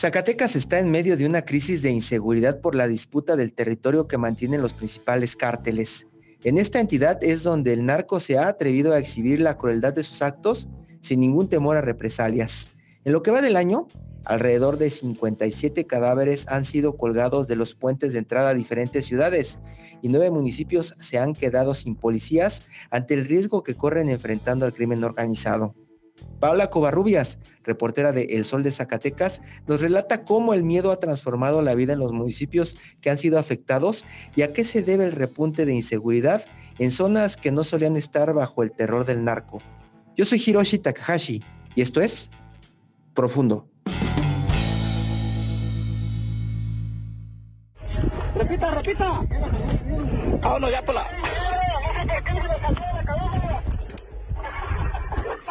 Zacatecas está en medio de una crisis de inseguridad por la disputa del territorio que mantienen los principales cárteles. En esta entidad es donde el narco se ha atrevido a exhibir la crueldad de sus actos sin ningún temor a represalias. En lo que va del año, alrededor de 57 cadáveres han sido colgados de los puentes de entrada a diferentes ciudades y nueve municipios se han quedado sin policías ante el riesgo que corren enfrentando al crimen organizado. Paula Covarrubias, reportera de El Sol de Zacatecas, nos relata cómo el miedo ha transformado la vida en los municipios que han sido afectados y a qué se debe el repunte de inseguridad en zonas que no solían estar bajo el terror del narco. Yo soy Hiroshi Takahashi y esto es Profundo. Repita, repita. Vámonos ya por la.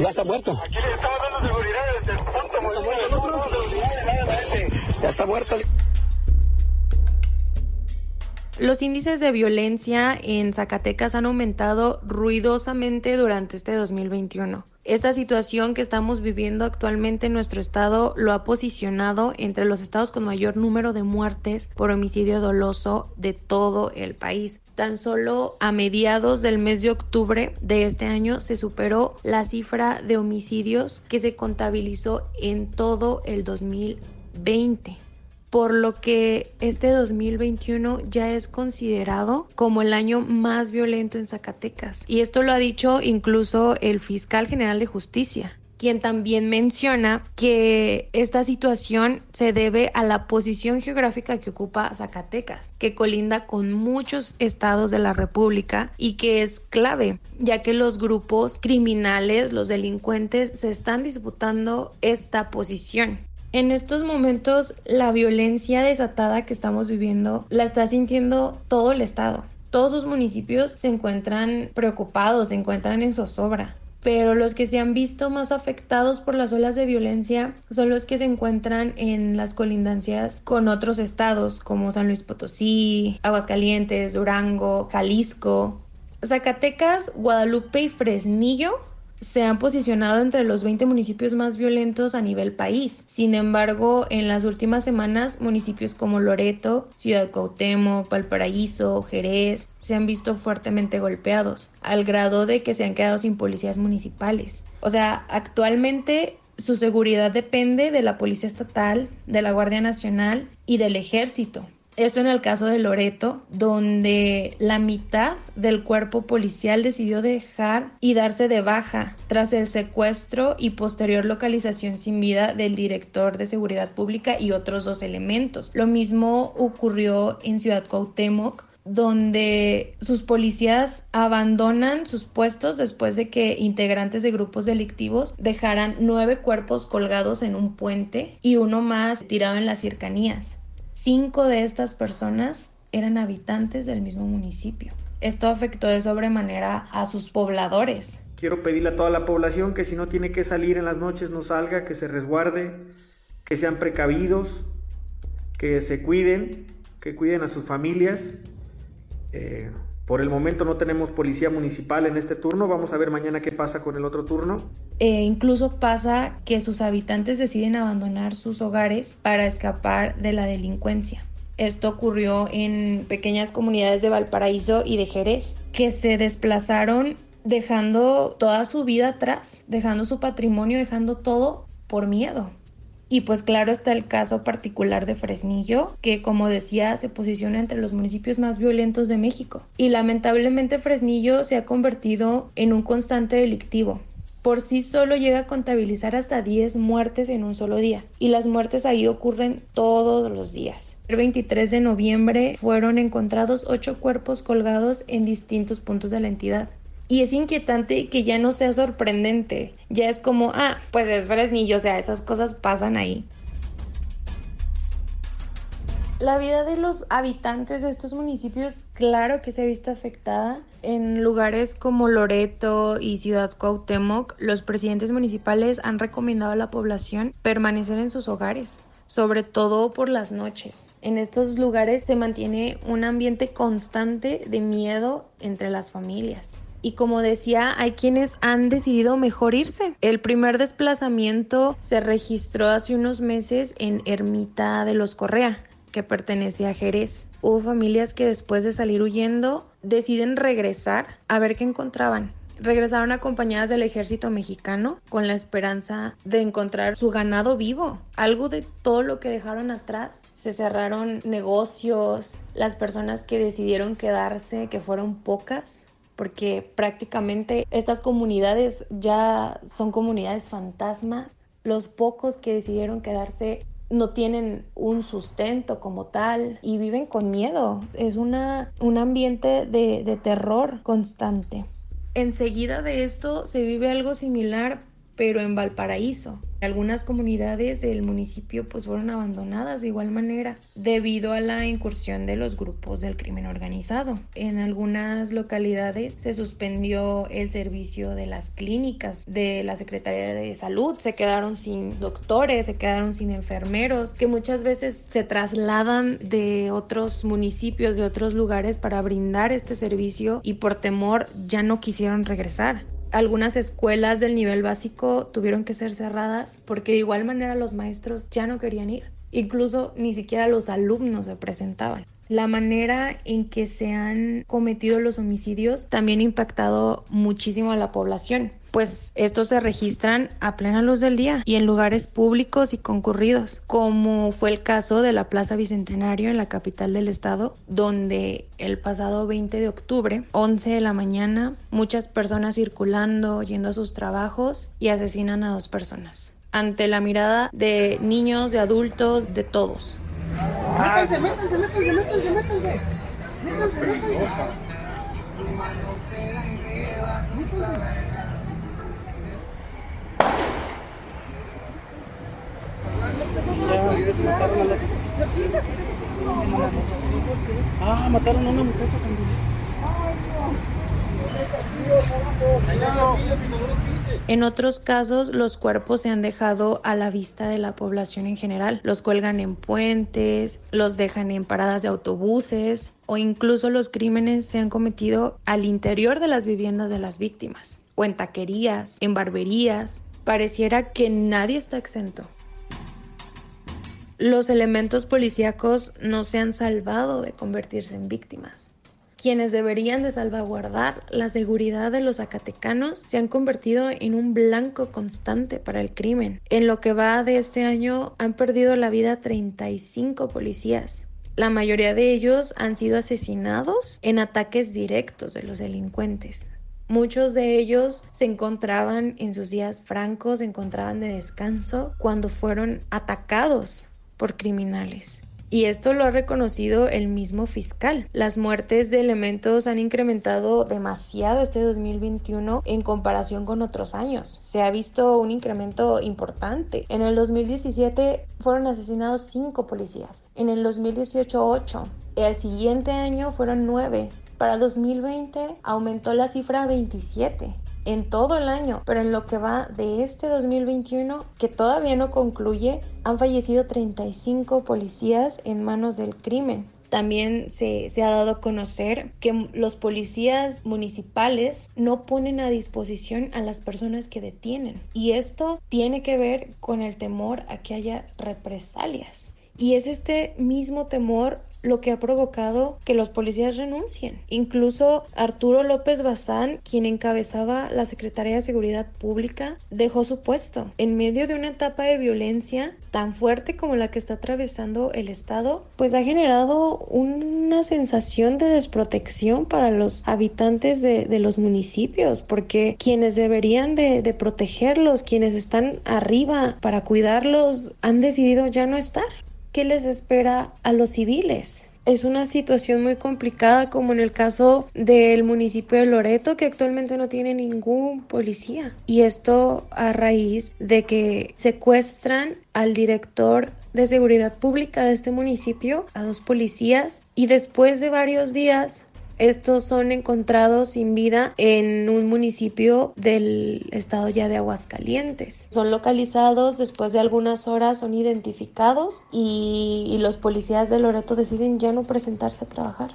Ya está muerto. Aquí le estamos dando seguridad desde el punto Ya está muerto. Los índices de violencia en Zacatecas han aumentado ruidosamente durante este 2021. Esta situación que estamos viviendo actualmente en nuestro estado lo ha posicionado entre los estados con mayor número de muertes por homicidio doloso de todo el país. Tan solo a mediados del mes de octubre de este año se superó la cifra de homicidios que se contabilizó en todo el 2020 por lo que este 2021 ya es considerado como el año más violento en Zacatecas. Y esto lo ha dicho incluso el fiscal general de justicia quien también menciona que esta situación se debe a la posición geográfica que ocupa Zacatecas, que colinda con muchos estados de la República y que es clave, ya que los grupos criminales, los delincuentes, se están disputando esta posición. En estos momentos la violencia desatada que estamos viviendo la está sintiendo todo el estado. Todos sus municipios se encuentran preocupados, se encuentran en zozobra pero los que se han visto más afectados por las olas de violencia son los que se encuentran en las colindancias con otros estados como San Luis Potosí, Aguascalientes, Durango, Jalisco. Zacatecas, Guadalupe y Fresnillo se han posicionado entre los 20 municipios más violentos a nivel país. Sin embargo, en las últimas semanas, municipios como Loreto, Ciudad Cuauhtémoc, Valparaíso, Jerez, se han visto fuertemente golpeados, al grado de que se han quedado sin policías municipales. O sea, actualmente su seguridad depende de la Policía Estatal, de la Guardia Nacional y del Ejército. Esto en el caso de Loreto, donde la mitad del cuerpo policial decidió dejar y darse de baja tras el secuestro y posterior localización sin vida del director de seguridad pública y otros dos elementos. Lo mismo ocurrió en Ciudad Cuauhtémoc, donde sus policías abandonan sus puestos después de que integrantes de grupos delictivos dejaran nueve cuerpos colgados en un puente y uno más tirado en las cercanías. Cinco de estas personas eran habitantes del mismo municipio. Esto afectó de sobremanera a sus pobladores. Quiero pedirle a toda la población que si no tiene que salir en las noches no salga, que se resguarde, que sean precavidos, que se cuiden, que cuiden a sus familias. Eh, por el momento no tenemos policía municipal en este turno, vamos a ver mañana qué pasa con el otro turno. E incluso pasa que sus habitantes deciden abandonar sus hogares para escapar de la delincuencia. Esto ocurrió en pequeñas comunidades de Valparaíso y de Jerez, que se desplazaron dejando toda su vida atrás, dejando su patrimonio, dejando todo por miedo. Y pues claro está el caso particular de Fresnillo, que como decía se posiciona entre los municipios más violentos de México. Y lamentablemente Fresnillo se ha convertido en un constante delictivo. por sí solo llega a contabilizar hasta 10 muertes en un solo día. Y las muertes ahí ocurren todos los días. El 23 de noviembre fueron encontrados 8 cuerpos colgados en distintos puntos de la entidad. Y es inquietante que ya no sea sorprendente. Ya es como, ah, pues es Fresnillo, o sea, esas cosas pasan ahí. La vida de los habitantes de estos municipios, claro que se ha visto afectada. En lugares como Loreto y Ciudad Cuauhtémoc, los presidentes municipales han recomendado a la población permanecer en sus hogares, sobre todo por las noches. En estos lugares se mantiene un ambiente constante de miedo entre las familias. Y como decía, hay quienes han decidido mejor irse. El primer desplazamiento se registró hace unos meses en Ermita de los Correa, que pertenece a Jerez. Hubo familias que después de salir huyendo deciden regresar a ver qué encontraban. Regresaron acompañadas del ejército mexicano con la esperanza de encontrar su ganado vivo, algo de todo lo que dejaron atrás. Se cerraron negocios, las personas que decidieron quedarse, que fueron pocas, porque prácticamente estas comunidades ya son comunidades fantasmas. Los pocos que decidieron quedarse no tienen un sustento como tal y viven con miedo. Es una, un ambiente de, de terror constante. Enseguida de esto se vive algo similar pero en Valparaíso. Algunas comunidades del municipio pues fueron abandonadas de igual manera debido a la incursión de los grupos del crimen organizado. En algunas localidades se suspendió el servicio de las clínicas de la Secretaría de Salud, se quedaron sin doctores, se quedaron sin enfermeros, que muchas veces se trasladan de otros municipios, de otros lugares para brindar este servicio y por temor ya no quisieron regresar algunas escuelas del nivel básico tuvieron que ser cerradas porque de igual manera los maestros ya no querían ir. Incluso ni siquiera los alumnos se presentaban. La manera en que se han cometido los homicidios también ha impactado muchísimo a la población pues estos se registran a plena luz del día y en lugares públicos y concurridos, como fue el caso de la Plaza Bicentenario en la capital del estado, donde el pasado 20 de octubre, 11 de la mañana, muchas personas circulando, yendo a sus trabajos y asesinan a dos personas. Ante la mirada de niños, de adultos, de todos. Métanse, métanse, métanse, métanse, métanse. Métanse, métanse. Ah, mataron a una muchacha también. En otros casos, los cuerpos se han dejado a la vista de la población en general. Los cuelgan en puentes, los dejan en paradas de autobuses o incluso los crímenes se han cometido al interior de las viviendas de las víctimas, o en taquerías, en barberías. Pareciera que nadie está exento los elementos policíacos no se han salvado de convertirse en víctimas. Quienes deberían de salvaguardar la seguridad de los zacatecanos se han convertido en un blanco constante para el crimen. En lo que va de este año han perdido la vida 35 policías. La mayoría de ellos han sido asesinados en ataques directos de los delincuentes. Muchos de ellos se encontraban en sus días francos, se encontraban de descanso cuando fueron atacados por criminales. Y esto lo ha reconocido el mismo fiscal. Las muertes de elementos han incrementado demasiado este 2021 en comparación con otros años. Se ha visto un incremento importante. En el 2017 fueron asesinados 5 policías. En el 2018 8. El siguiente año fueron 9. Para 2020 aumentó la cifra a 27 en todo el año, pero en lo que va de este 2021, que todavía no concluye, han fallecido 35 policías en manos del crimen. También se, se, ha dado a conocer que los policías municipales no ponen a disposición a las personas que detienen. Y esto tiene que ver con el temor a que haya represalias. Y es este mismo temor lo que ha provocado que los policías renuncien. Incluso Arturo López Bazán, quien encabezaba la Secretaría de Seguridad Pública, dejó su puesto en medio de una etapa de violencia tan fuerte como la que está atravesando el Estado, pues ha generado una sensación de desprotección para los habitantes de, los municipios, porque quienes deberían de, de protegerlos, quienes están arriba para cuidarlos, han decidido ya no estar. ¿Qué les espera a los civiles? Es una situación muy complicada como en el caso del municipio de Loreto que actualmente no tiene ningún policía. Y esto a raíz de que secuestran al director de seguridad pública de este municipio, a dos policías, y después de varios días estos son encontrados sin vida en un municipio del estado ya de Aguascalientes. Son localizados después de algunas horas, son identificados y, los policías de Loreto deciden ya no presentarse a trabajar.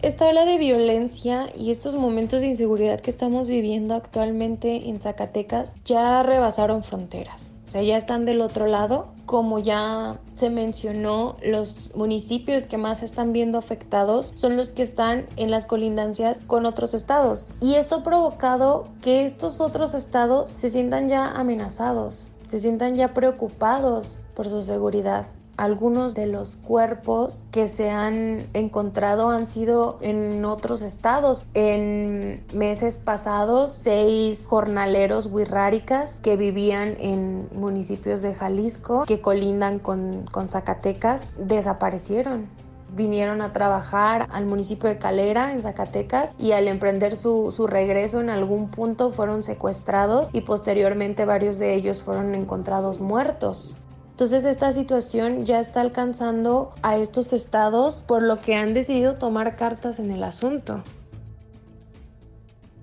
Esta ola de violencia y estos momentos de inseguridad que estamos viviendo actualmente en Zacatecas ya rebasaron fronteras. O sea, ya están del otro lado. Como ya se mencionó, los municipios que más están viendo afectados son los que están en las colindancias con otros estados. Y esto ha provocado que estos otros estados se sientan ya amenazados, se sientan ya preocupados por su seguridad. Algunos de los cuerpos que se han encontrado han sido en otros estados. En meses pasados, seis jornaleros huirráricas que vivían en municipios de Jalisco, que colindan con, con Zacatecas, desaparecieron vinieron a trabajar al municipio de Calera, en Zacatecas, y al emprender su, su, regreso en algún punto fueron secuestrados y posteriormente varios de ellos fueron encontrados muertos. Entonces esta situación ya está alcanzando a estos estados por lo que han decidido tomar cartas en el asunto.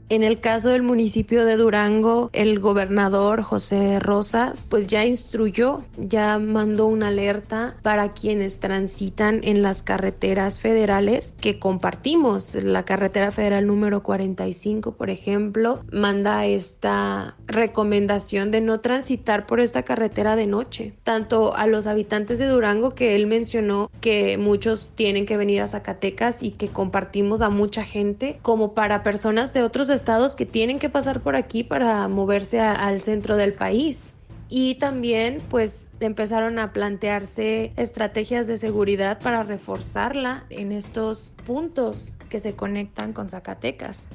En el caso del municipio de Durango, el gobernador José Rosas pues ya instruyó, ya mandó una alerta para quienes transitan en las carreteras federales que compartimos. La carretera federal número 45, por ejemplo, manda esta recomendación de no transitar por esta carretera de noche. Tanto a los habitantes de Durango que él mencionó que muchos tienen que venir a Zacatecas y que compartimos a mucha gente, como para personas de otros estados que tienen que pasar por aquí para moverse al centro del país. Y también pues empezaron a plantearse estrategias de seguridad para reforzarla en estos puntos que se conectan con Zacatecas.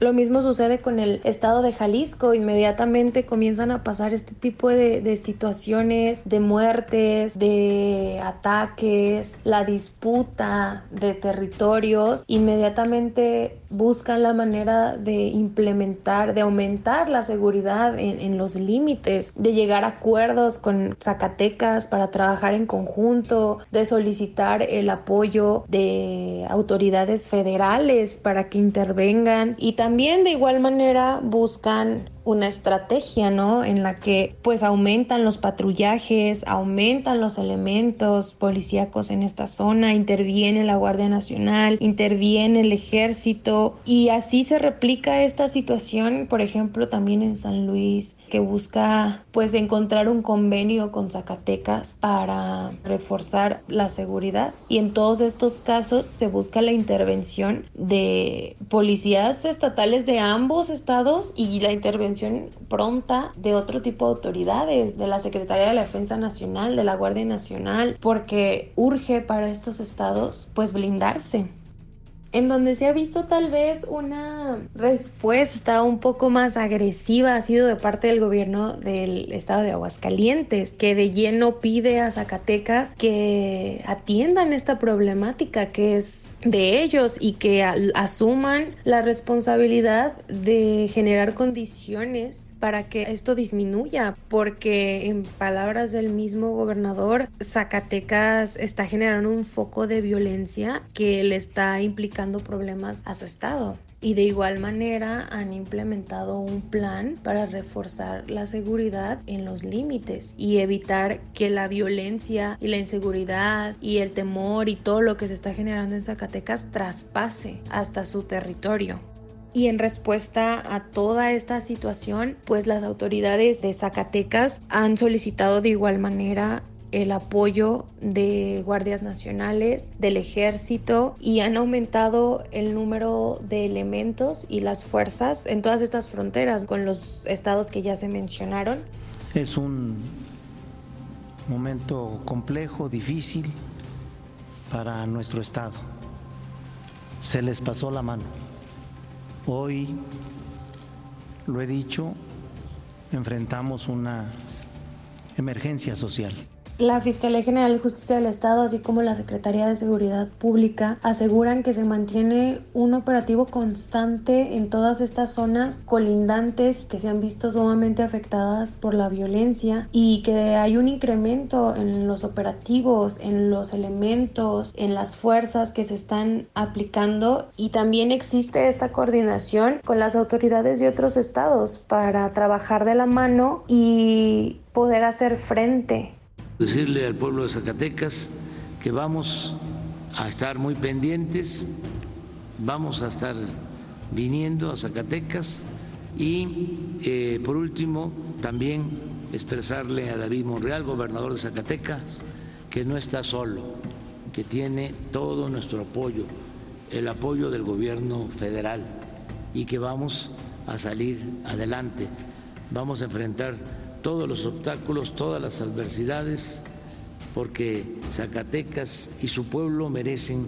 Lo mismo sucede con el estado de Jalisco. Inmediatamente comienzan a pasar este tipo de, situaciones de muertes, de ataques, la disputa de territorios. Inmediatamente buscan la manera de implementar, de aumentar la seguridad en, en los límites, de llegar a acuerdos con Zacatecas para trabajar en conjunto, de solicitar el apoyo de autoridades federales para que intervengan y también de igual manera buscan una estrategia, ¿no? En la que pues aumentan los patrullajes, aumentan los elementos policíacos en esta zona, interviene la Guardia Nacional, interviene el ejército y así se replica esta situación, por ejemplo, también en San Luis, que busca pues encontrar un convenio con Zacatecas para reforzar la seguridad. Y en todos estos casos se busca la intervención de policías estatales de ambos estados y la intervención pronta de otro tipo de autoridades, de la Secretaría de la Defensa Nacional, de la Guardia Nacional, porque urge para estos estados pues blindarse en donde se ha visto tal vez una respuesta un poco más agresiva ha sido de parte del gobierno del estado de Aguascalientes, que de lleno pide a Zacatecas que atiendan esta problemática que es de ellos y que asuman la responsabilidad de generar condiciones para que esto disminuya, porque en palabras del mismo gobernador, Zacatecas está generando un foco de violencia que le está implicando problemas a su estado y de igual manera han implementado un plan para reforzar la seguridad en los límites y evitar que la violencia y la inseguridad y el temor y todo lo que se está generando en Zacatecas traspase hasta su territorio. Y en respuesta a toda esta situación, pues las autoridades de Zacatecas han solicitado de igual manera el apoyo de guardias nacionales, del ejército y han aumentado el número de elementos y las fuerzas en todas estas fronteras con los estados que ya se mencionaron. Es un momento complejo, difícil para nuestro estado. Se les pasó la mano. Hoy, lo he dicho, enfrentamos una emergencia social. La Fiscalía General de Justicia del Estado, así como la Secretaría de Seguridad Pública, aseguran que se mantiene un operativo constante en todas estas zonas colindantes que se han visto sumamente afectadas por la violencia y que hay un incremento en los operativos, en los elementos, en las fuerzas que se están aplicando. Y también existe esta coordinación con las autoridades de otros estados para trabajar de la mano y poder hacer frente decirle al pueblo de Zacatecas que vamos a estar muy pendientes, vamos a estar viniendo a Zacatecas y eh, por último también expresarle a David Monreal, gobernador de Zacatecas, que no está solo, que tiene todo nuestro apoyo, el apoyo del gobierno federal y que vamos a salir adelante, vamos a enfrentar todos los obstáculos, todas las adversidades, porque Zacatecas y su pueblo merecen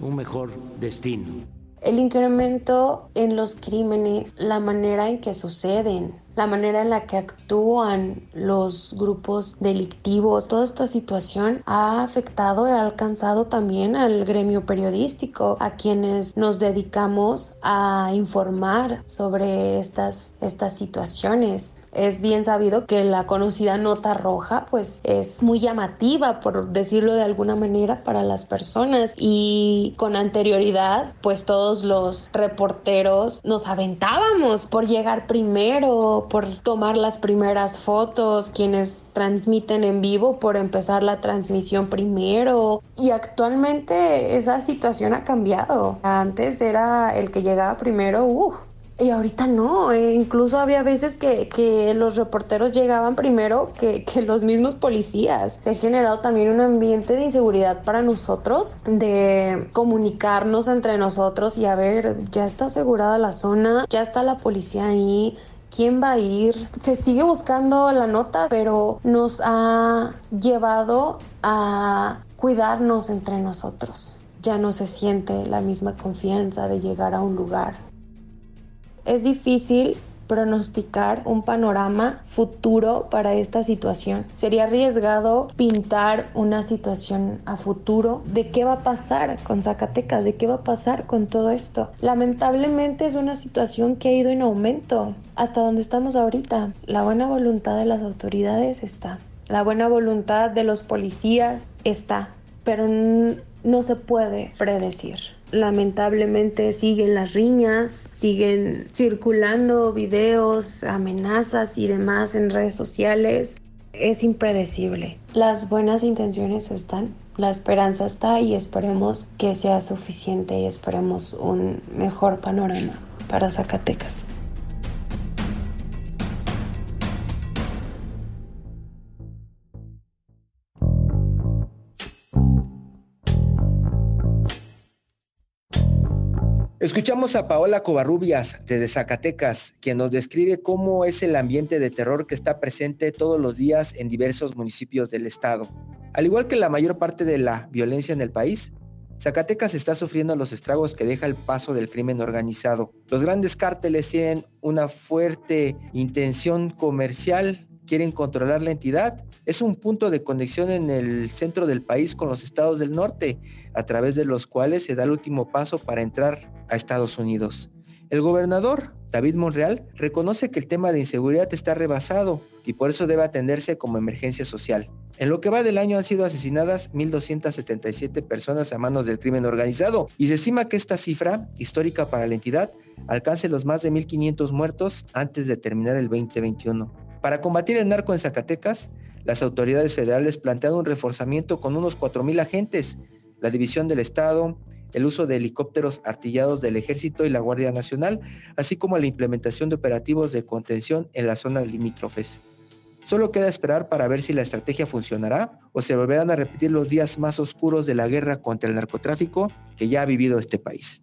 un mejor destino. El incremento en los crímenes, la manera en que suceden, la manera en la que actúan los grupos delictivos, toda esta situación ha afectado y ha alcanzado también al gremio periodístico, a quienes nos dedicamos a informar sobre estas, estas situaciones. Es bien sabido que la conocida nota roja pues es muy llamativa por decirlo de alguna manera para las personas y con anterioridad pues todos los reporteros nos aventábamos por llegar primero, por tomar las primeras fotos, quienes transmiten en vivo por empezar la transmisión primero y actualmente esa situación ha cambiado. Antes era el que llegaba primero, uh, y ahorita no, eh, incluso había veces que, que, los reporteros llegaban primero que, que, los mismos policías. Se ha generado también un ambiente de inseguridad para nosotros, de comunicarnos entre nosotros y a ver, ya está asegurada la zona, ya está la policía ahí, quién va a ir. Se sigue buscando la nota, pero nos ha llevado a cuidarnos entre nosotros. Ya no se siente la misma confianza de llegar a un lugar es difícil pronosticar un panorama futuro para esta situación. Sería arriesgado pintar una situación a futuro de qué va a pasar con Zacatecas, de qué va a pasar con todo esto. Lamentablemente es una situación que ha ido en aumento hasta donde estamos ahorita. La buena voluntad de las autoridades está, la buena voluntad de los policías está, pero no se puede predecir lamentablemente siguen las riñas, siguen circulando videos, amenazas y demás en redes sociales. Es impredecible. Las buenas intenciones están, la esperanza está y esperemos que sea suficiente y esperemos un mejor panorama para Zacatecas. Escuchamos a Paola Covarrubias desde Zacatecas, quien nos describe cómo es el ambiente de terror que está presente todos los días en diversos municipios del estado. Al igual que la mayor parte de la violencia en el país, Zacatecas está sufriendo los estragos que deja el paso del crimen organizado. Los grandes cárteles tienen una fuerte intención comercial quieren controlar la entidad. Es un punto de conexión en el centro del país con los estados del norte, a través de los cuales se da el último paso para entrar a Estados Unidos. El gobernador, David Monreal, reconoce que el tema de inseguridad está rebasado y por eso debe atenderse como emergencia social. En lo que va del año han sido asesinadas 1.277 personas a manos del crimen organizado y se estima que esta cifra, histórica para la entidad, alcance los más de 1.500 muertos antes de terminar el 2021. Para combatir el narco en Zacatecas, las autoridades federales plantean un reforzamiento con unos 4.000 agentes, la División del Estado, el uso de helicópteros artillados del Ejército y la Guardia Nacional, así como la implementación de operativos de contención en las zonas limítrofes. Solo queda esperar para ver si la estrategia funcionará o se volverán a repetir los días más oscuros de la guerra contra el narcotráfico que ya ha vivido este país.